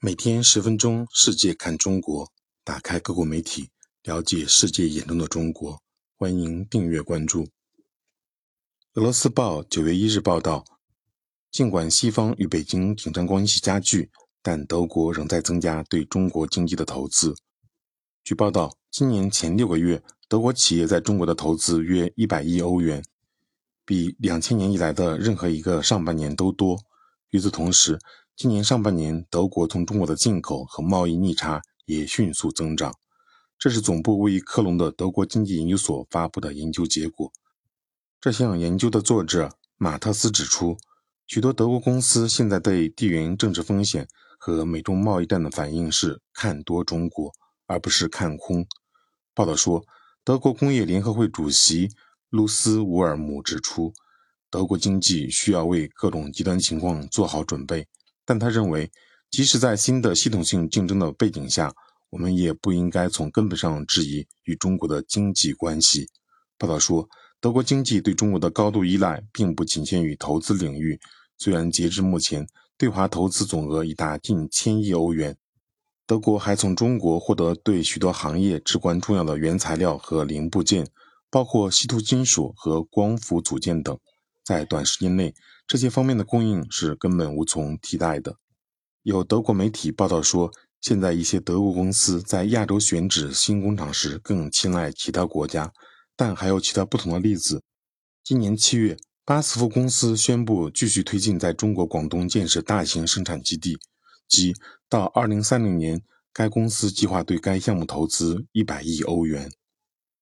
每天十分钟，世界看中国，打开各国媒体，了解世界眼中的中国。欢迎订阅关注。俄罗斯报九月一日报道，尽管西方与北京紧张关系加剧，但德国仍在增加对中国经济的投资。据报道，今年前六个月，德国企业在中国的投资约一百亿欧元，比两千年以来的任何一个上半年都多。与此同时，今年上半年，德国从中国的进口和贸易逆差也迅速增长。这是总部位于科隆的德国经济研究所发布的研究结果。这项研究的作者马特斯指出，许多德国公司现在对地缘政治风险和美中贸易战的反应是看多中国，而不是看空。报道说，德国工业联合会主席卢斯乌尔姆指出，德国经济需要为各种极端情况做好准备。但他认为，即使在新的系统性竞争的背景下，我们也不应该从根本上质疑与中国的经济关系。报道说，德国经济对中国的高度依赖并不仅限于投资领域。虽然截至目前，对华投资总额已达近千亿欧元，德国还从中国获得对许多行业至关重要的原材料和零部件，包括稀土金属和光伏组件等。在短时间内，这些方面的供应是根本无从替代的。有德国媒体报道说，现在一些德国公司在亚洲选址新工厂时更青睐其他国家，但还有其他不同的例子。今年七月，巴斯夫公司宣布继续推进在中国广东建设大型生产基地，即到二零三零年，该公司计划对该项目投资一百亿欧元。